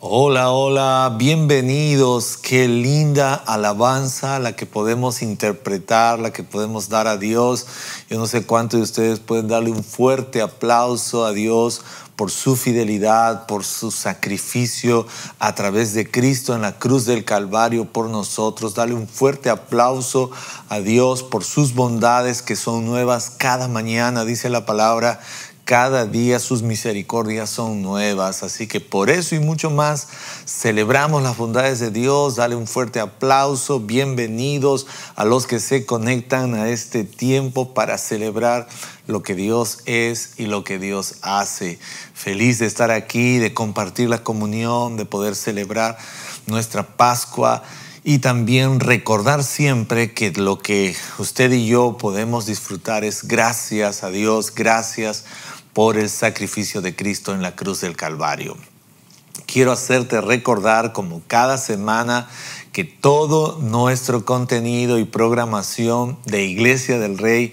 Hola, hola, bienvenidos. Qué linda alabanza la que podemos interpretar, la que podemos dar a Dios. Yo no sé cuántos de ustedes pueden darle un fuerte aplauso a Dios por su fidelidad, por su sacrificio a través de Cristo en la cruz del Calvario por nosotros. Dale un fuerte aplauso a Dios por sus bondades que son nuevas cada mañana, dice la palabra cada día sus misericordias son nuevas, así que por eso y mucho más celebramos las bondades de Dios. Dale un fuerte aplauso. Bienvenidos a los que se conectan a este tiempo para celebrar lo que Dios es y lo que Dios hace. Feliz de estar aquí, de compartir la comunión, de poder celebrar nuestra Pascua y también recordar siempre que lo que usted y yo podemos disfrutar es gracias a Dios, gracias por el sacrificio de Cristo en la cruz del Calvario. Quiero hacerte recordar como cada semana que todo nuestro contenido y programación de Iglesia del Rey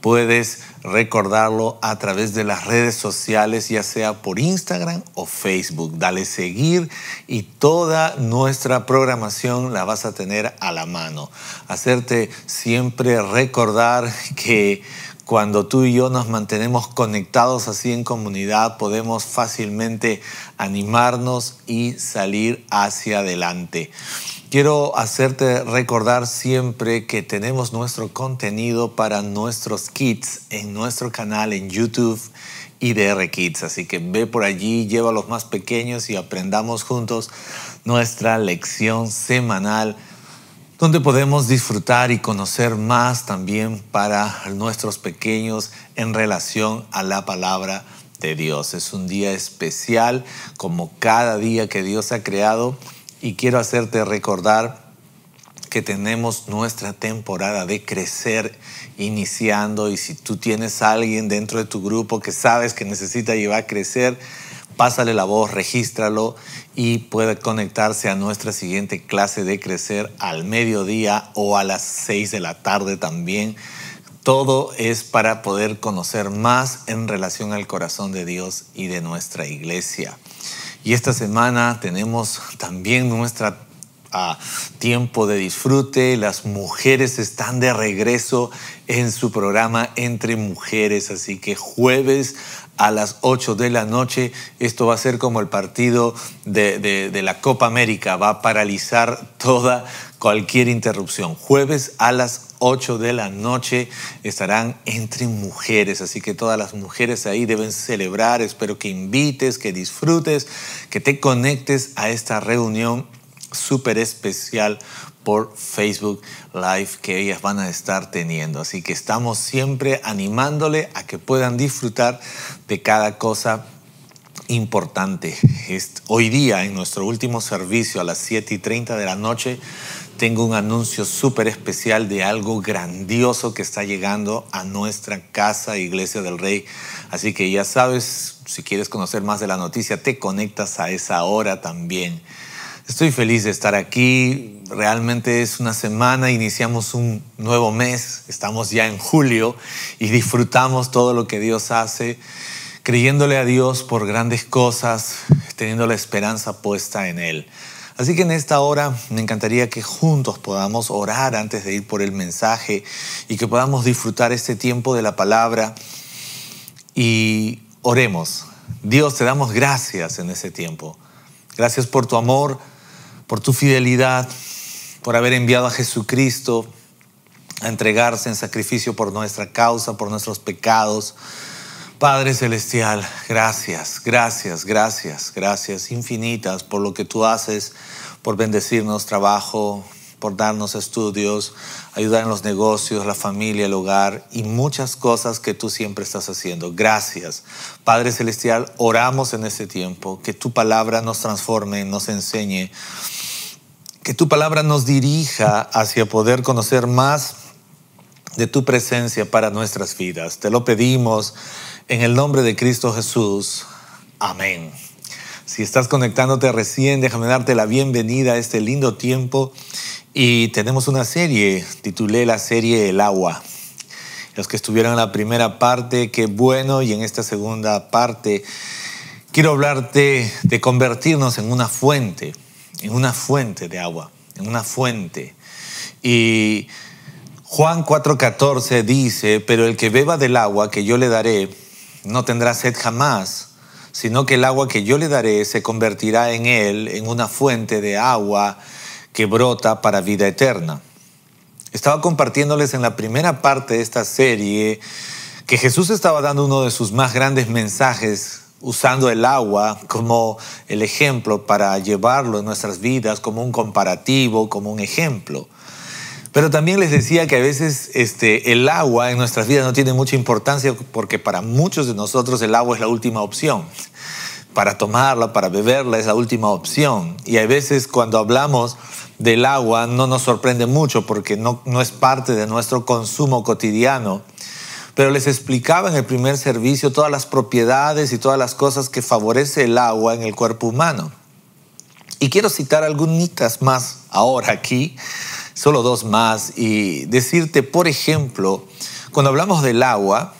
puedes recordarlo a través de las redes sociales, ya sea por Instagram o Facebook. Dale seguir y toda nuestra programación la vas a tener a la mano. Hacerte siempre recordar que cuando tú y yo nos mantenemos conectados así en comunidad, podemos fácilmente animarnos y salir hacia adelante. Quiero hacerte recordar siempre que tenemos nuestro contenido para nuestros kits en nuestro canal en YouTube IDR Kids. Así que ve por allí, lleva a los más pequeños y aprendamos juntos nuestra lección semanal donde podemos disfrutar y conocer más también para nuestros pequeños en relación a la palabra de Dios. Es un día especial como cada día que Dios ha creado y quiero hacerte recordar que tenemos nuestra temporada de crecer iniciando y si tú tienes alguien dentro de tu grupo que sabes que necesita llevar a crecer, pásale la voz, regístralo y puede conectarse a nuestra siguiente clase de crecer al mediodía o a las 6 de la tarde también. Todo es para poder conocer más en relación al corazón de Dios y de nuestra iglesia. Y esta semana tenemos también nuestra tiempo de disfrute. Las mujeres están de regreso en su programa Entre Mujeres, así que jueves a las 8 de la noche. Esto va a ser como el partido de, la Copa América, va a paralizar toda cualquier interrupción. Jueves a las 8 de la noche estarán entre mujeres, así que todas las mujeres ahí deben celebrar. Espero que invites, que disfrutes, que te conectes a esta reunión súper especial por Facebook Live que ellas van a estar teniendo. Así que estamos siempre animándole a que puedan disfrutar de cada cosa importante. Hoy día, en nuestro último servicio a las 7 y 30 de la noche, tengo un anuncio súper especial de algo grandioso que está llegando a nuestra casa, Iglesia del Rey. Así que ya sabes, si quieres conocer más de la noticia, te conectas a esa hora también. Estoy feliz de estar aquí. Realmente es una semana, iniciamos un nuevo mes, estamos ya en julio y disfrutamos todo lo que Dios hace, creyéndole a Dios por grandes cosas, teniendo la esperanza puesta en Él. Así que en esta hora me encantaría que juntos podamos orar antes de ir por el mensaje y que podamos disfrutar este tiempo de la palabra y oremos. Dios, te damos gracias en ese tiempo. Gracias por tu amor por tu fidelidad, por haber enviado a Jesucristo a entregarse en sacrificio por nuestra causa, por nuestros pecados. Padre Celestial, gracias, gracias, gracias, gracias infinitas por lo que tú haces, por bendecirnos trabajo, por darnos estudios, ayudar en los negocios, la familia, el hogar y muchas cosas que tú siempre estás haciendo. Gracias. Padre Celestial, oramos en este tiempo, que tu palabra nos transforme, nos enseñe que tu palabra nos dirija hacia poder conocer más de tu presencia para nuestras vidas. Te lo pedimos En el nombre de Cristo Jesús. Amén. Si estás conectándote recién, déjame darte la bienvenida a este lindo tiempo. Y tenemos una serie, titulé la serie El agua. Los que estuvieron en la primera parte, qué bueno. Y en esta segunda parte, quiero hablarte de convertirnos en una fuente, en una fuente de agua, en una fuente. Y Juan 4:14 dice, pero el que beba del agua que yo le daré, no tendrá sed jamás, sino que el agua que yo le daré se convertirá en él en una fuente de agua que brota para vida eterna. Estaba compartiéndoles en la primera parte de esta serie que Jesús estaba dando uno de sus más grandes mensajes usando el agua como el ejemplo para llevarlo en nuestras vidas, como un comparativo, como un ejemplo. Pero también les decía que a veces este, el agua en nuestras vidas no tiene mucha importancia porque para muchos de nosotros el agua es la última opción. Para tomarla, para beberla es la última opción. Y a veces cuando hablamos del agua no nos sorprende mucho porque no, no es parte de nuestro consumo cotidiano. Pero les explicaba en el primer servicio todas las propiedades y todas las cosas que favorece el agua en el cuerpo humano. Y quiero citar algunas más ahora aquí solo dos más y decirte, por ejemplo, cuando hablamos del agua,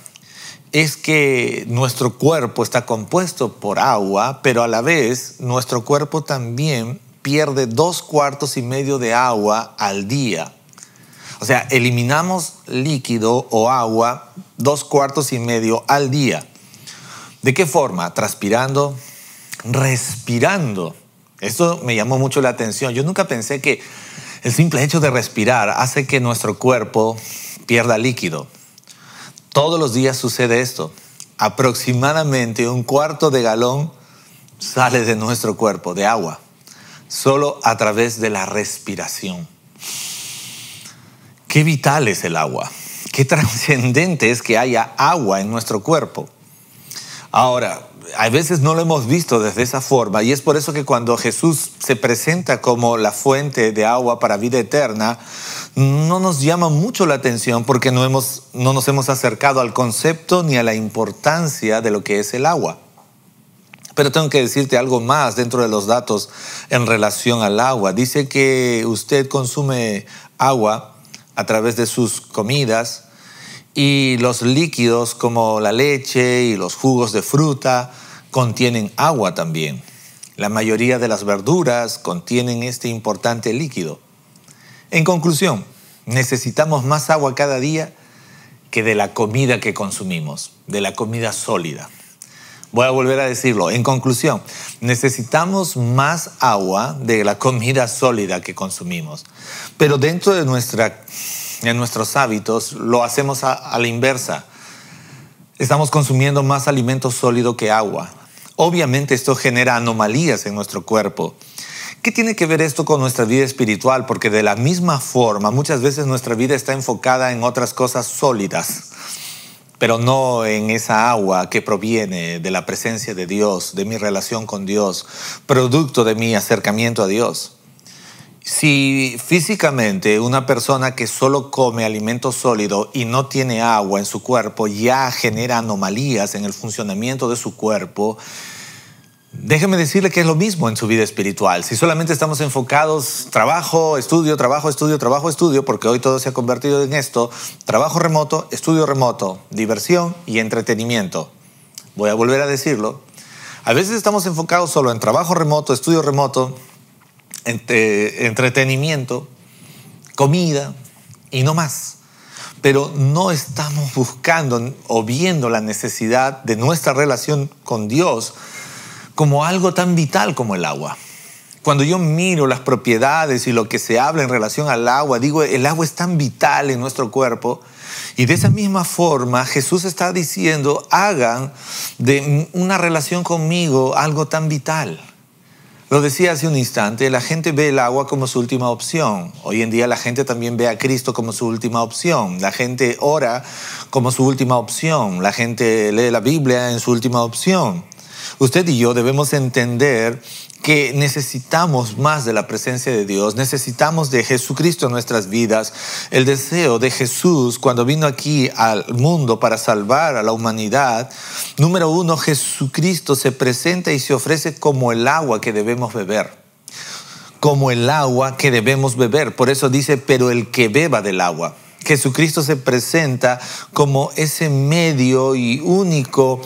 es que nuestro cuerpo está compuesto por agua, pero a la vez nuestro cuerpo también pierde dos cuartos y medio de agua al día. O sea, eliminamos líquido o agua dos cuartos y medio al día. ¿De qué forma? Transpirando, respirando. Esto me llamó mucho la atención. Yo nunca pensé que el simple hecho de respirar hace que nuestro cuerpo pierda líquido. Todos los días sucede esto. Aproximadamente un cuarto de galón sale de nuestro cuerpo de agua, solo a través de la respiración. Qué vital es el agua, qué trascendente es que haya agua en nuestro cuerpo. Ahora, a veces no lo hemos visto desde esa forma y es por eso que cuando Jesús se presenta como la fuente de agua para vida eterna, no nos llama mucho la atención porque no, hemos, no nos hemos acercado al concepto ni a la importancia de lo que es el agua. Pero tengo que decirte algo más dentro de los datos en relación al agua. Dice que usted consume agua a través de sus comidas, y los líquidos como la leche y los jugos de fruta contienen agua también. La mayoría de las verduras contienen este importante líquido. En conclusión, necesitamos más agua cada día que de la comida que consumimos, de la comida sólida. Voy a volver a decirlo. En conclusión, necesitamos más agua de la comida sólida que consumimos. Pero dentro de nuestra en nuestros hábitos, lo hacemos a, la inversa. Estamos consumiendo más alimento sólido que agua. Obviamente esto genera anomalías en nuestro cuerpo. ¿Qué tiene que ver esto con nuestra vida espiritual? Porque de la misma forma, muchas veces nuestra vida está enfocada en otras cosas sólidas, pero no en esa agua que proviene de la presencia de Dios, de mi relación con Dios, producto de mi acercamiento a Dios. Si físicamente una persona que solo come alimento sólido y no tiene agua en su cuerpo ya genera anomalías en el funcionamiento de su cuerpo, déjeme decirle que es lo mismo en su vida espiritual. Si solamente estamos enfocados trabajo, estudio, trabajo, estudio, trabajo, estudio, porque hoy todo se ha convertido en esto, trabajo remoto, estudio remoto, diversión y entretenimiento. Voy a volver a decirlo. A veces estamos enfocados solo en trabajo remoto, estudio remoto, entretenimiento, comida y no más. Pero no estamos buscando o viendo la necesidad de nuestra relación con Dios como algo tan vital como el agua. Cuando yo miro las propiedades y lo que se habla en relación al agua, digo, el agua es tan vital en nuestro cuerpo. Y de esa misma forma Jesús está diciendo, hagan de una relación conmigo algo tan vital. Lo decía hace un instante, la gente ve el agua como su última opción. Hoy en día la gente también ve a Cristo como su última opción. La gente ora como su última opción. La gente lee la Biblia en su última opción. Usted y yo debemos entender que necesitamos más de la presencia de Dios, necesitamos de Jesucristo en nuestras vidas. El deseo de Jesús cuando vino aquí al mundo para salvar a la humanidad, número uno, Jesucristo se presenta y se ofrece como el agua que debemos beber como el agua que debemos beber. Por eso dice, pero el que beba del agua. Jesucristo se presenta como ese medio y único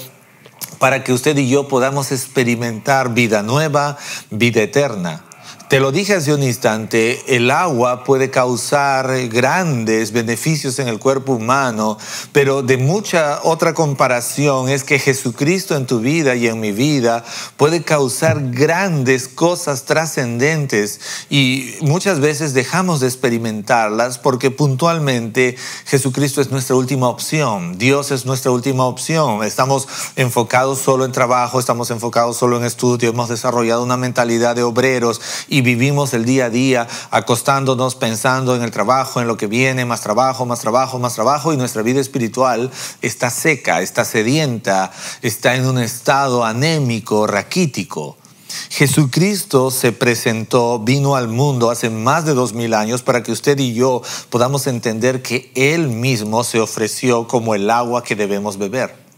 para que usted y yo podamos experimentar vida nueva, vida eterna. Te lo dije hace un instante, el agua puede causar grandes beneficios en el cuerpo humano, pero de mucha otra comparación es que Jesucristo en tu vida y en mi vida puede causar grandes cosas trascendentes y muchas veces dejamos de experimentarlas porque puntualmente Jesucristo es nuestra última opción, Dios es nuestra última opción, estamos enfocados solo en trabajo, estamos enfocados solo en estudio, hemos desarrollado una mentalidad de obreros y vivimos el día a día acostándonos pensando en el trabajo, en lo que viene, más trabajo, más trabajo, más trabajo y nuestra vida espiritual está seca, está sedienta, está en un estado anémico, raquítico. Jesucristo se presentó, vino al mundo hace más de dos mil años para que usted y yo podamos entender que Él mismo se ofreció como el agua que debemos beber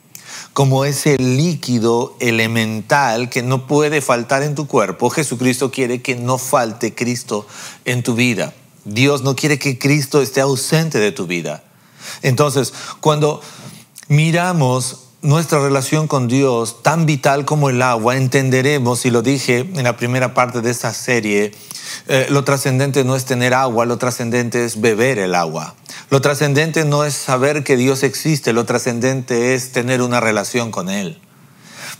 como ese líquido elemental que no puede faltar en tu cuerpo, Jesucristo quiere que no falte Cristo en tu vida. Dios no quiere que Cristo esté ausente de tu vida. Entonces, cuando miramos nuestra relación con Dios tan vital como el agua, entenderemos, y lo dije en la primera parte de esta serie, eh, lo trascendente no es tener agua, lo trascendente es beber el agua. Lo trascendente no es saber que Dios existe, lo trascendente es tener una relación con Él.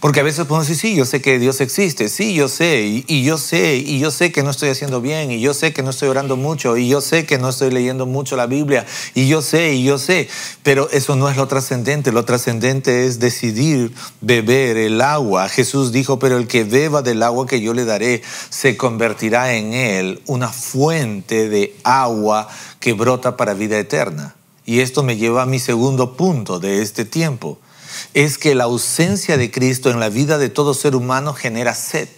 Porque a veces podemos decir, sí, yo sé que Dios existe, sí, yo sé, y, yo sé, y yo sé que no estoy haciendo bien, y yo sé que no estoy orando mucho, y yo sé que no estoy leyendo mucho la Biblia, y yo sé, y yo sé, pero eso no es lo trascendente, lo trascendente es decidir beber el agua. Jesús dijo, pero el que beba del agua que yo le daré, se convertirá en él una fuente de agua que brota para vida eterna. Y esto me lleva a mi segundo punto de este tiempo es que la ausencia de Cristo en la vida de todo ser humano genera sed.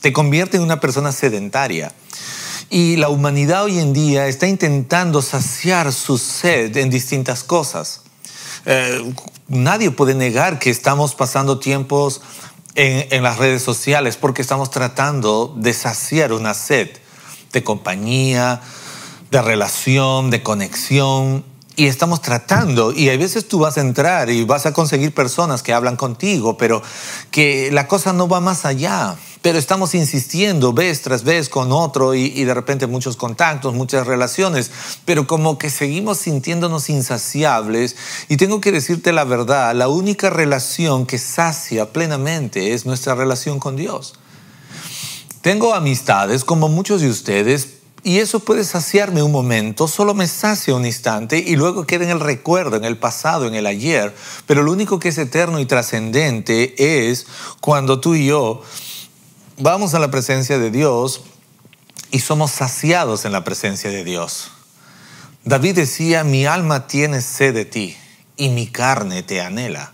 Te convierte en una persona sedentaria. Y la humanidad hoy en día está intentando saciar su sed en distintas cosas. Eh, nadie puede negar que estamos pasando tiempos en, en las redes sociales porque estamos tratando de saciar una sed de compañía, de relación, de conexión, y estamos tratando, y a veces tú vas a entrar y vas a conseguir personas que hablan contigo, pero que la cosa no va más allá. Pero estamos insistiendo vez tras vez con otro y, y, de repente muchos contactos, muchas relaciones, pero como que seguimos sintiéndonos insaciables. Y tengo que decirte la verdad, la única relación que sacia plenamente es nuestra relación con Dios. Tengo amistades como muchos de ustedes y eso puede saciarme un momento, solo me sacia un instante y luego queda en el recuerdo, en el pasado, en el ayer. Pero lo único que es eterno y trascendente es cuando tú y yo vamos a la presencia de Dios y somos saciados en la presencia de Dios. David decía, mi alma tiene sed de ti y mi carne te anhela.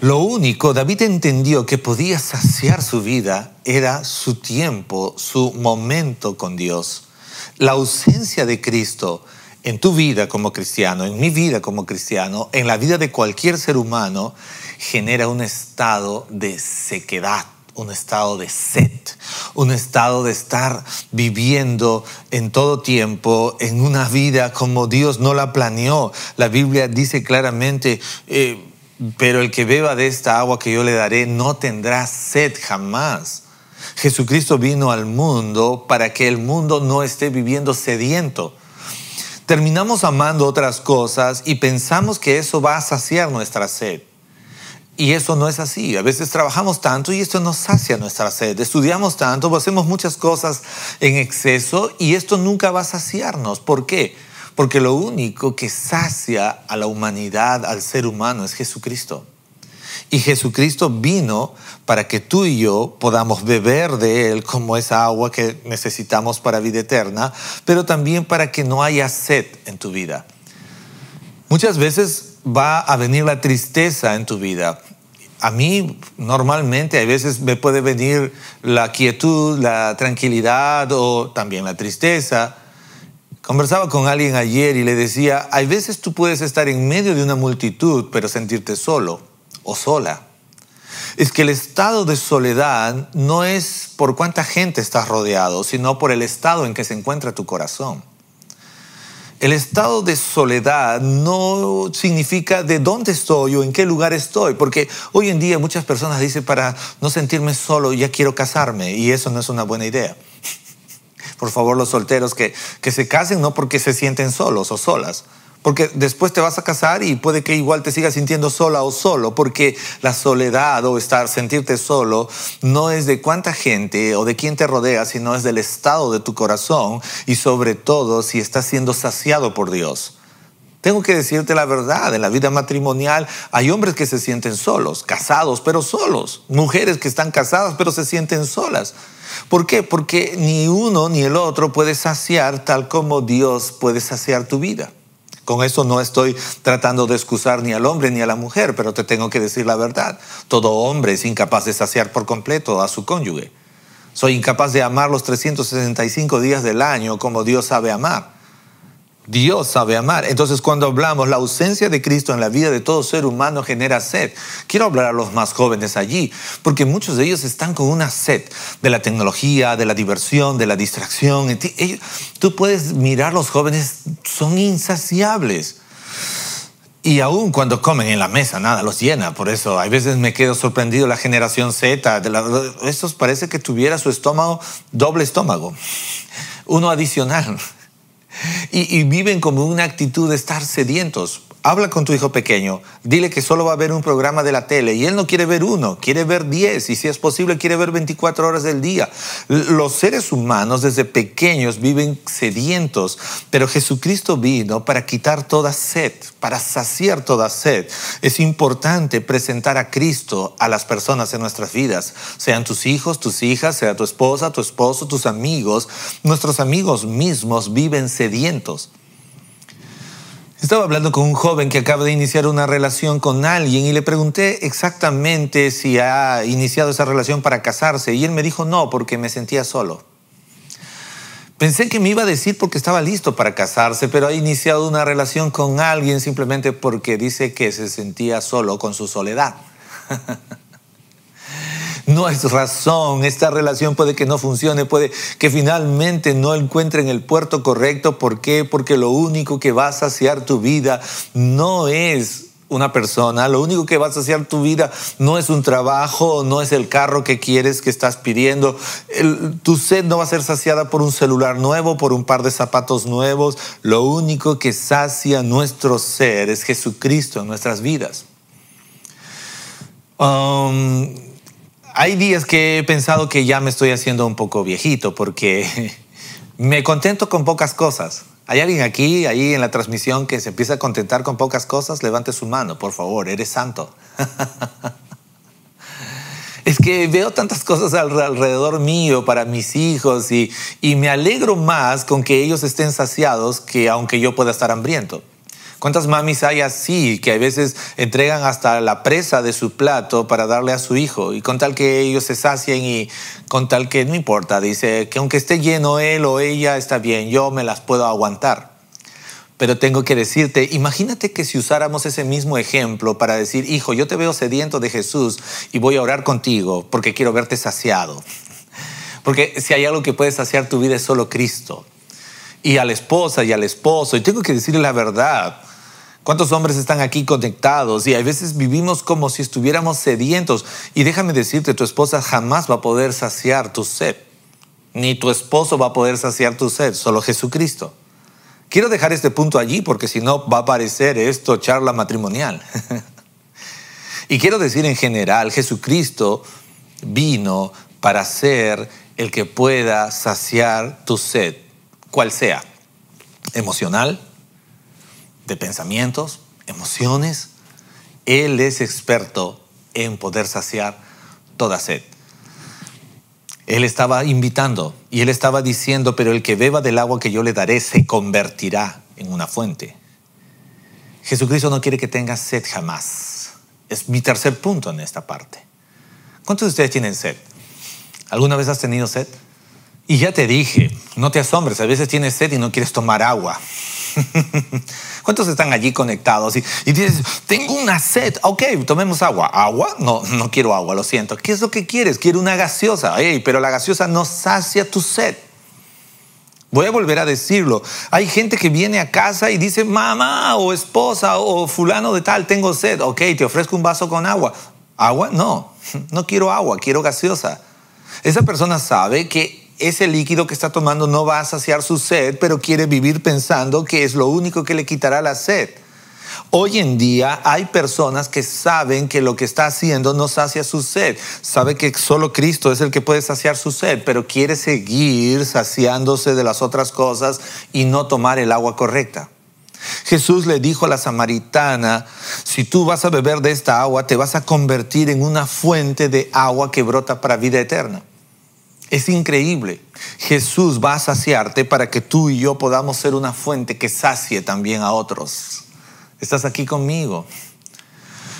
Lo único, David entendió que podía saciar su vida era su tiempo, su momento con Dios. La ausencia de Cristo en tu vida como cristiano, en mi vida como cristiano, en la vida de cualquier ser humano, genera un estado de sequedad, un estado de sed, un estado de estar viviendo en todo tiempo en una vida como Dios no la planeó. La Biblia dice claramente, eh, pero el que beba de esta agua que yo le daré no tendrá sed jamás. Jesucristo vino al mundo para que el mundo no esté viviendo sediento. Terminamos amando otras cosas y pensamos que eso va a saciar nuestra sed. Y eso no es así. A veces trabajamos tanto y esto no sacia nuestra sed. Estudiamos tanto, hacemos muchas cosas en exceso y esto nunca va a saciarnos. ¿Por qué? Porque lo único que sacia a la humanidad, al ser humano, es Jesucristo. Y Jesucristo vino para que tú y yo podamos beber de Él como esa agua que necesitamos para vida eterna, pero también para que no haya sed en tu vida. Muchas veces va a venir la tristeza en tu vida a mí normalmente a veces me puede venir la quietud, la tranquilidad o también la tristeza. Conversaba con alguien ayer y le decía, hay veces tú puedes estar en medio de una multitud pero sentirte solo o sola. Es que el estado de soledad no es por cuánta gente estás rodeado, sino por el estado en que se encuentra tu corazón. El estado de soledad no significa de dónde estoy o en qué lugar estoy, porque hoy en día muchas personas dicen para no sentirme solo ya quiero casarme y eso no es una buena idea. Por favor, los solteros que, que se casen no porque se sienten solos o solas, porque después te vas a casar y puede que igual te sigas sintiendo sola o solo, porque la soledad o estar, sentirte solo, no es de cuánta gente o de quién te rodea, sino es del estado de tu corazón y sobre todo si estás siendo saciado por Dios. Tengo que decirte la verdad, en la vida matrimonial hay hombres que se sienten solos, casados pero solos, mujeres que están casadas pero se sienten solas. ¿Por qué? Porque ni uno ni el otro puede saciar tal como Dios puede saciar tu vida. Con eso no estoy tratando de excusar ni al hombre ni a la mujer, pero te tengo que decir la verdad. Todo hombre es incapaz de saciar por completo a su cónyuge. Soy incapaz de amar los 365 días del año como Dios sabe amar. Dios sabe amar. Entonces cuando hablamos, la ausencia de Cristo en la vida de todo ser humano genera sed. Quiero hablar a los más jóvenes allí, porque muchos de ellos están con una sed de la tecnología, de la diversión, de la distracción. Tú puedes mirar los jóvenes, son insaciables. Y aún cuando comen en la mesa, nada los llena. Por eso, a veces me quedo sorprendido la generación Z. De estos parece que tuviera su estómago, doble estómago, uno adicional y, viven como una actitud de estar sedientos. Habla con tu hijo pequeño, dile que solo va a ver un programa de la tele y él no quiere ver uno, quiere ver 10 y si es posible quiere ver 24 horas del día. Los seres humanos desde pequeños viven sedientos, pero Jesucristo vino para quitar toda sed, para saciar toda sed. Es importante presentar a Cristo a las personas en nuestras vidas, sean tus hijos, tus hijas, sea tu esposa, tu esposo, tus amigos. Nuestros amigos mismos viven sedientos. Estaba hablando con un joven que acaba de iniciar una relación con alguien y le pregunté exactamente si ha iniciado esa relación para casarse y él me dijo no, porque me sentía solo. Pensé que me iba a decir porque estaba listo para casarse, pero ha iniciado una relación con alguien simplemente porque dice que se sentía solo con su soledad. no es razón. Esta relación puede que no funcione, puede que finalmente no encuentren el puerto correcto. ¿Por qué? Porque lo único que va a saciar tu vida no es una persona, lo único que va a saciar tu vida no es un trabajo, no es el carro que quieres, que estás pidiendo. tu sed no va a ser saciada por un celular nuevo, por un par de zapatos nuevos. Lo único que sacia nuestro ser es Jesucristo en nuestras vidas. Um, hay días que he pensado que ya me estoy haciendo un poco viejito porque me contento con pocas cosas. ¿Hay alguien aquí, ahí en la transmisión, que se empieza a contentar con pocas cosas? Levante su mano, por favor, eres santo. es que veo tantas cosas alrededor mío para mis hijos y, y me alegro más con que ellos estén saciados que aunque yo pueda estar hambriento. ¿Cuántas mamis hay así que a veces entregan hasta la presa de su plato para darle a su hijo y con tal que ellos se sacien y con tal que no importa, dice que aunque esté lleno él o ella está bien, yo me las puedo aguantar. Pero tengo que decirte, imagínate que si usáramos ese mismo ejemplo para decir, hijo, yo te veo sediento de Jesús y voy a orar contigo porque quiero verte saciado. Porque si hay algo que puede saciar tu vida es solo Cristo. Y a la esposa y al esposo, y tengo que decirle la verdad, ¿Cuántos hombres están aquí conectados? Y a veces vivimos como si estuviéramos sedientos. Y déjame decirte, tu esposa jamás va a poder saciar tu sed. Ni tu esposo va a poder saciar tu sed, solo Jesucristo. Quiero dejar este punto allí porque si no va a parecer esto charla matrimonial. y quiero decir en general, Jesucristo vino para ser el que pueda saciar tu sed, cual sea, emocional, de pensamientos, emociones. Él es experto en poder saciar toda sed. Él estaba invitando y él estaba diciendo, pero el que beba del agua que yo le daré se convertirá en una fuente. Jesucristo no quiere que tengas sed jamás. Es mi tercer punto en esta parte. ¿Cuántos de ustedes tienen sed? ¿Alguna vez has tenido sed? Y ya te dije, no te asombres, a veces tienes sed y no quieres tomar agua. ¿Cuántos están allí conectados? Y, dices, tengo una sed, ok, tomemos agua. ¿Agua? No, no quiero agua, lo siento. ¿Qué es lo que quieres? Quiero una gaseosa. pero la gaseosa no sacia tu sed. Voy a volver a decirlo. Hay gente que viene a casa y dice, mamá o esposa o fulano de tal, tengo sed. Ok, te ofrezco un vaso con agua. ¿Agua? No, no quiero agua, quiero gaseosa. Esa persona sabe que ese líquido que está tomando no va a saciar su sed, pero quiere vivir pensando que es lo único que le quitará la sed. Hoy en día hay personas que saben que lo que está haciendo no sacia su sed. Sabe que solo Cristo es el que puede saciar su sed, pero quiere seguir saciándose de las otras cosas y no tomar el agua correcta. Jesús le dijo a la samaritana, si tú vas a beber de esta agua, te vas a convertir en una fuente de agua que brota para vida eterna. Es increíble. Jesús va a saciarte para que tú y yo podamos ser una fuente que sacie también a otros. Estás aquí conmigo.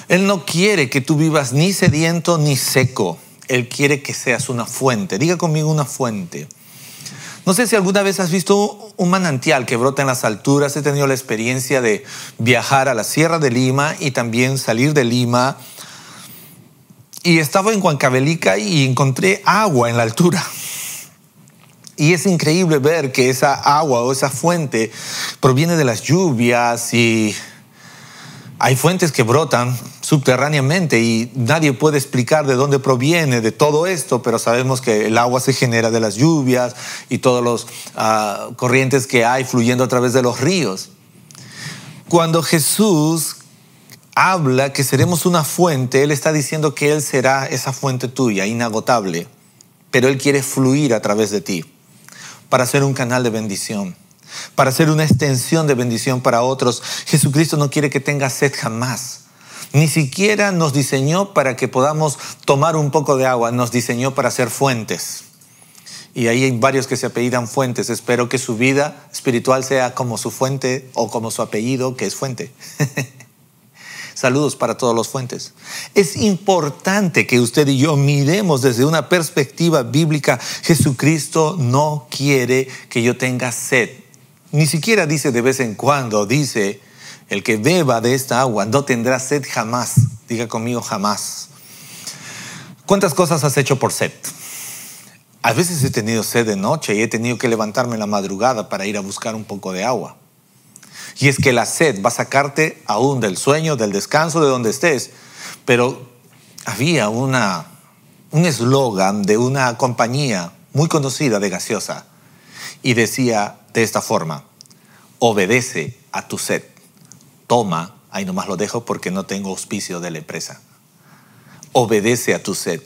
Él no quiere que tú vivas ni sediento ni seco. Él quiere que seas una fuente. Diga conmigo una fuente. No sé si alguna vez has visto un manantial que brota en las alturas. He tenido la experiencia de viajar a la Sierra de Lima y también salir de Lima y estaba en Huancavelica y encontré agua en la altura. Y es increíble ver que esa agua o esa fuente proviene de las lluvias y hay fuentes que brotan subterráneamente y nadie puede explicar de dónde proviene de todo esto, pero sabemos que el agua se genera de las lluvias y todos los ah, corrientes que hay fluyendo a través de los ríos. Cuando Jesús habla que seremos una fuente, Él está diciendo que Él será esa fuente tuya, inagotable, pero Él quiere fluir a través de ti para ser un canal de bendición, para ser una extensión de bendición para otros. Jesucristo no quiere que tengas sed jamás. Ni siquiera nos diseñó para que podamos tomar un poco de agua, nos diseñó para ser fuentes. Y ahí hay varios que se apellidan fuentes. Espero que su vida espiritual sea como su fuente o como su apellido, que es fuente. Saludos para todos los fuentes. Es importante que usted y yo miremos desde una perspectiva bíblica. Jesucristo no quiere que yo tenga sed. Ni siquiera dice de vez en cuando, dice, el que beba de esta agua no tendrá sed jamás. Diga conmigo jamás. ¿Cuántas cosas has hecho por sed? A veces he tenido sed de noche y he tenido que levantarme la madrugada para ir a buscar un poco de agua. Y es que la sed va a sacarte aún del sueño, del descanso, de donde estés. Pero había una, un eslogan de una compañía muy conocida de gaseosa y decía de esta forma, obedece a tu sed, toma, ahí nomás lo dejo porque no tengo auspicio de la empresa, obedece a tu sed.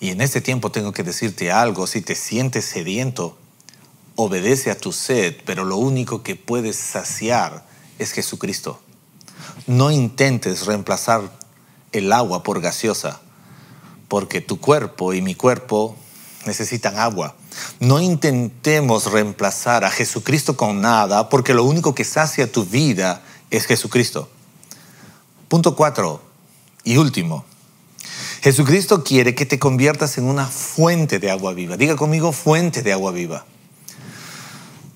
Y en este tiempo tengo que decirte algo, si te sientes sediento, obedece a tu sed, pero lo único que puedes saciar es Jesucristo. No intentes reemplazar el agua por gaseosa, porque tu cuerpo y mi cuerpo necesitan agua. No intentemos reemplazar a Jesucristo con nada, porque lo único que sacia tu vida es Jesucristo. Punto cuatro y último. Jesucristo quiere que te conviertas en una fuente de agua viva. Diga conmigo, fuente de agua viva.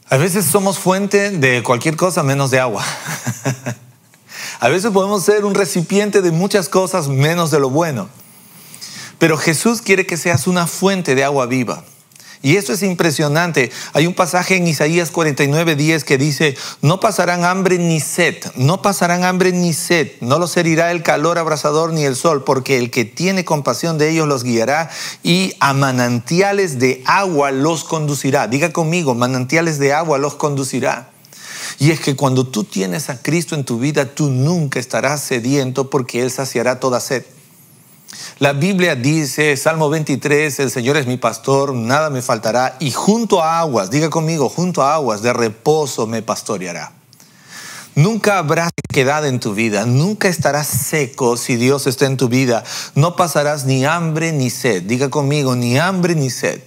A veces somos fuente de cualquier cosa menos de agua. A veces podemos ser un recipiente de muchas cosas menos de lo bueno. Pero Jesús quiere que seas una fuente de agua viva. Y esto es impresionante. Hay un pasaje en Isaías 49, 10 que dice, no pasarán hambre ni sed, no pasarán hambre ni sed, no los herirá el calor abrasador ni el sol, porque el que tiene compasión de ellos los guiará y a manantiales de agua los conducirá. Diga conmigo, manantiales de agua los conducirá. Y es que cuando tú tienes a Cristo en tu vida, tú nunca estarás sediento porque Él saciará toda sed. La Biblia dice, Salmo 23, el Señor es mi pastor, nada me faltará, y junto a aguas, diga conmigo, junto a aguas de reposo me pastoreará. Nunca habrá sequedad en tu vida, nunca estarás seco si Dios está en tu vida. No pasarás ni hambre ni sed. Diga conmigo, ni hambre ni sed.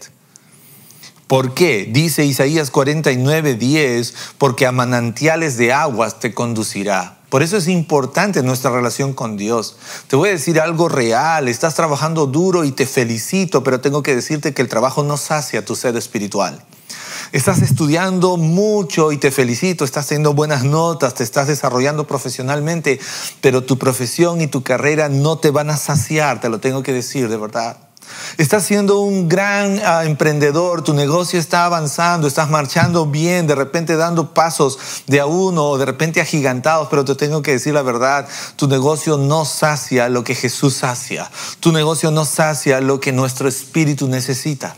¿Por qué? Dice Isaías 49, 10, porque a manantiales de aguas te conducirá Por eso es importante nuestra relación con Dios. Te voy a decir algo real, estás trabajando duro y te felicito, pero tengo que decirte que el trabajo no sacia tu sed espiritual. Estás estudiando mucho y te felicito, estás haciendo buenas notas, te estás desarrollando profesionalmente, pero tu profesión y tu carrera no te van a saciar, te lo tengo que decir de verdad. Estás siendo un gran ah, emprendedor, tu negocio está avanzando, estás marchando bien, de repente dando pasos de a uno o de repente agigantados, pero te tengo que decir la verdad, tu negocio no sacia lo que Jesús sacia, tu negocio no sacia lo que nuestro espíritu necesita.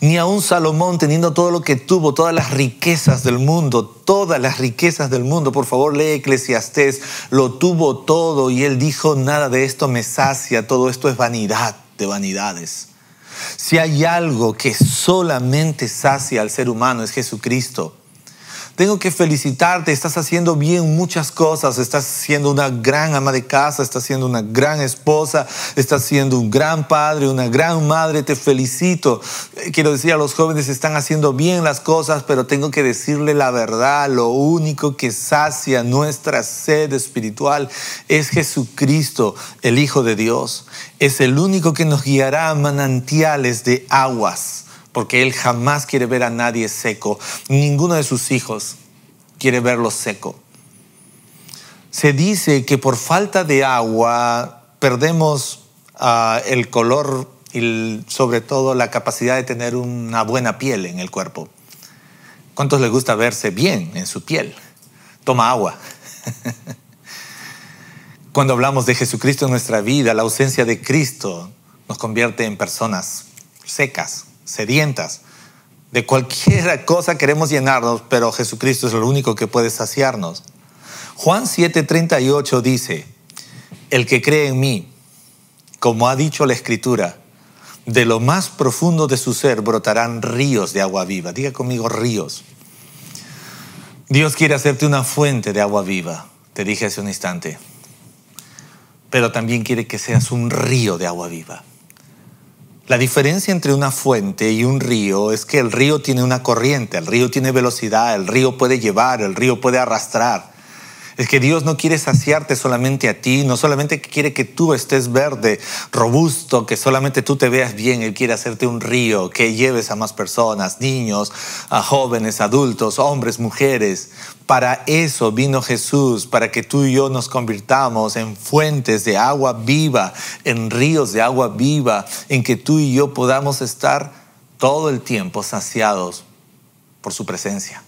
Ni aun Salomón, teniendo todo lo que tuvo, todas las riquezas del mundo, todas las riquezas del mundo, por favor lee Eclesiastés, lo tuvo todo y él dijo, nada de esto me sacia, todo esto es vanidad de vanidades. Si hay algo que solamente sacia al ser humano es Jesucristo. Tengo que felicitarte, estás haciendo bien muchas cosas, estás siendo una gran ama de casa, estás siendo una gran esposa, estás siendo un gran padre, una gran madre, te felicito. Eh, quiero decir a los jóvenes, están haciendo bien las cosas, pero tengo que decirle la verdad, lo único que sacia nuestra sed espiritual es Jesucristo, el Hijo de Dios. Es el único que nos guiará a manantiales de aguas porque Él jamás quiere ver a nadie seco. Ninguno de sus hijos quiere verlo seco. Se dice que por falta de agua perdemos ah, el color y sobre todo la capacidad de tener una buena piel en el cuerpo. ¿Cuántos les gusta verse bien en su piel? Toma agua. Cuando hablamos de Jesucristo en nuestra vida, la ausencia de Cristo nos convierte en personas secas, sedientas. De cualquier cosa queremos llenarnos, pero Jesucristo es lo único que puede saciarnos. Juan 7:38 dice, el que cree en mí, como ha dicho la Escritura, de lo más profundo de su ser brotarán ríos de agua viva. Diga conmigo ríos. Dios quiere hacerte una fuente de agua viva, te dije hace un instante, pero también quiere que seas un río de agua viva. La diferencia entre una fuente y un río es que el río tiene una corriente, el río tiene velocidad, el río puede llevar, el río puede arrastrar. Es que Dios no quiere saciarte solamente a ti, no solamente quiere que tú estés verde, robusto, que solamente tú te veas bien, Él quiere hacerte un río, que lleves a más personas, niños, a jóvenes, adultos, hombres, mujeres, para eso vino Jesús, para que tú y yo nos convirtamos en fuentes de agua viva, en ríos de agua viva, en que tú y yo podamos estar todo el tiempo saciados por su presencia.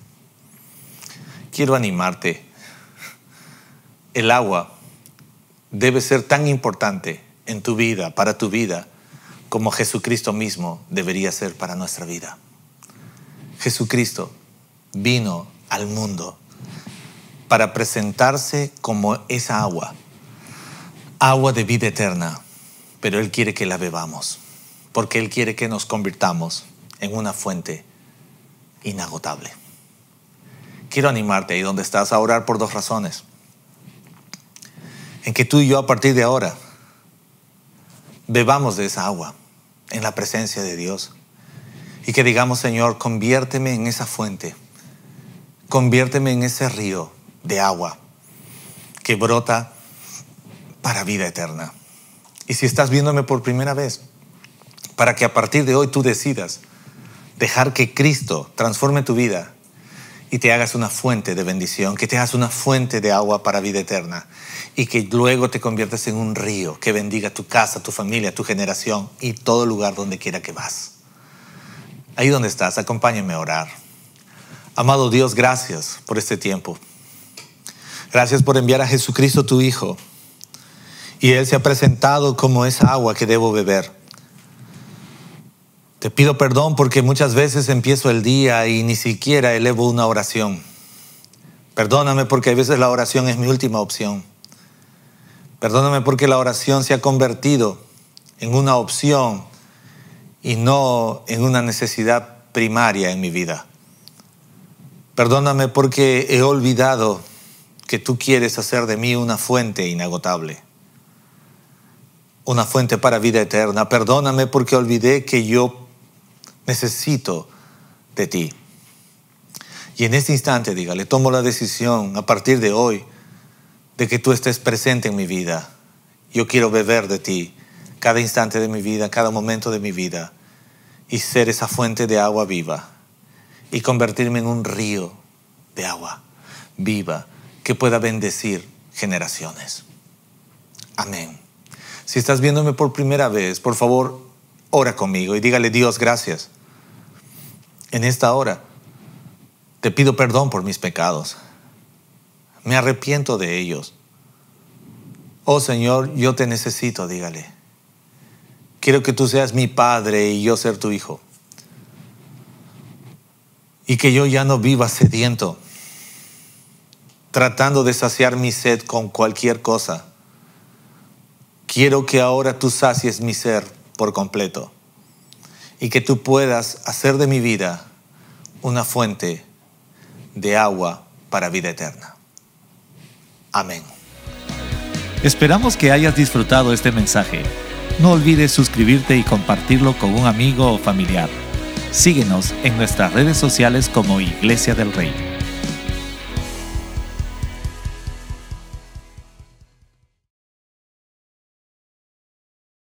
Quiero animarte. El agua debe ser tan importante en tu vida, para tu vida, como Jesucristo mismo debería ser para nuestra vida. Jesucristo vino al mundo para presentarse como esa agua, agua de vida eterna, pero Él quiere que la bebamos, porque Él quiere que nos convirtamos en una fuente inagotable. Quiero animarte ahí donde estás a orar por dos razones. En que tú y yo a partir de ahora bebamos de esa agua en la presencia de Dios y que digamos, Señor, conviérteme en esa fuente, conviérteme en ese río de agua que brota para vida eterna. Y si estás viéndome por primera vez, para que a partir de hoy tú decidas dejar que Cristo transforme tu vida y te hagas una fuente de bendición, que te hagas una fuente de agua para vida eterna y que luego te conviertas en un río que bendiga tu casa, tu familia, tu generación y todo lugar donde quiera que vas. Ahí donde estás, acompáñame a orar. Amado Dios, gracias por este tiempo. Gracias por enviar a Jesucristo tu Hijo. Y Él se ha presentado como esa agua que debo beber. Te pido perdón porque muchas veces empiezo el día y ni siquiera elevo una oración. Perdóname porque a veces la oración es mi última opción. Perdóname porque la oración se ha convertido en una opción y no en una necesidad primaria en mi vida. Perdóname porque he olvidado que tú quieres hacer de mí una fuente inagotable, una fuente para vida eterna. Perdóname porque olvidé que yo necesito de ti. Y en este instante, dígale, tomo la decisión a partir de hoy de que tú estés presente en mi vida. Yo quiero beber de ti cada instante de mi vida, cada momento de mi vida y ser esa fuente de agua viva y convertirme en un río de agua viva que pueda bendecir generaciones. Amén. Si estás viéndome por primera vez, por favor, ora conmigo y dígale Dios gracias. En esta hora te pido perdón por mis pecados. Me arrepiento de ellos. Oh Señor, yo te necesito, dígale. Quiero que tú seas mi padre y yo ser tu hijo. Y que yo ya no viva sediento, tratando de saciar mi sed con cualquier cosa. Quiero que ahora tú sacies mi ser por completo y que tú puedas hacer de mi vida una fuente de agua para vida eterna. Amén. Esperamos que hayas disfrutado este mensaje. No olvides suscribirte y compartirlo con un amigo o familiar. Síguenos en nuestras redes sociales como Iglesia del Rey.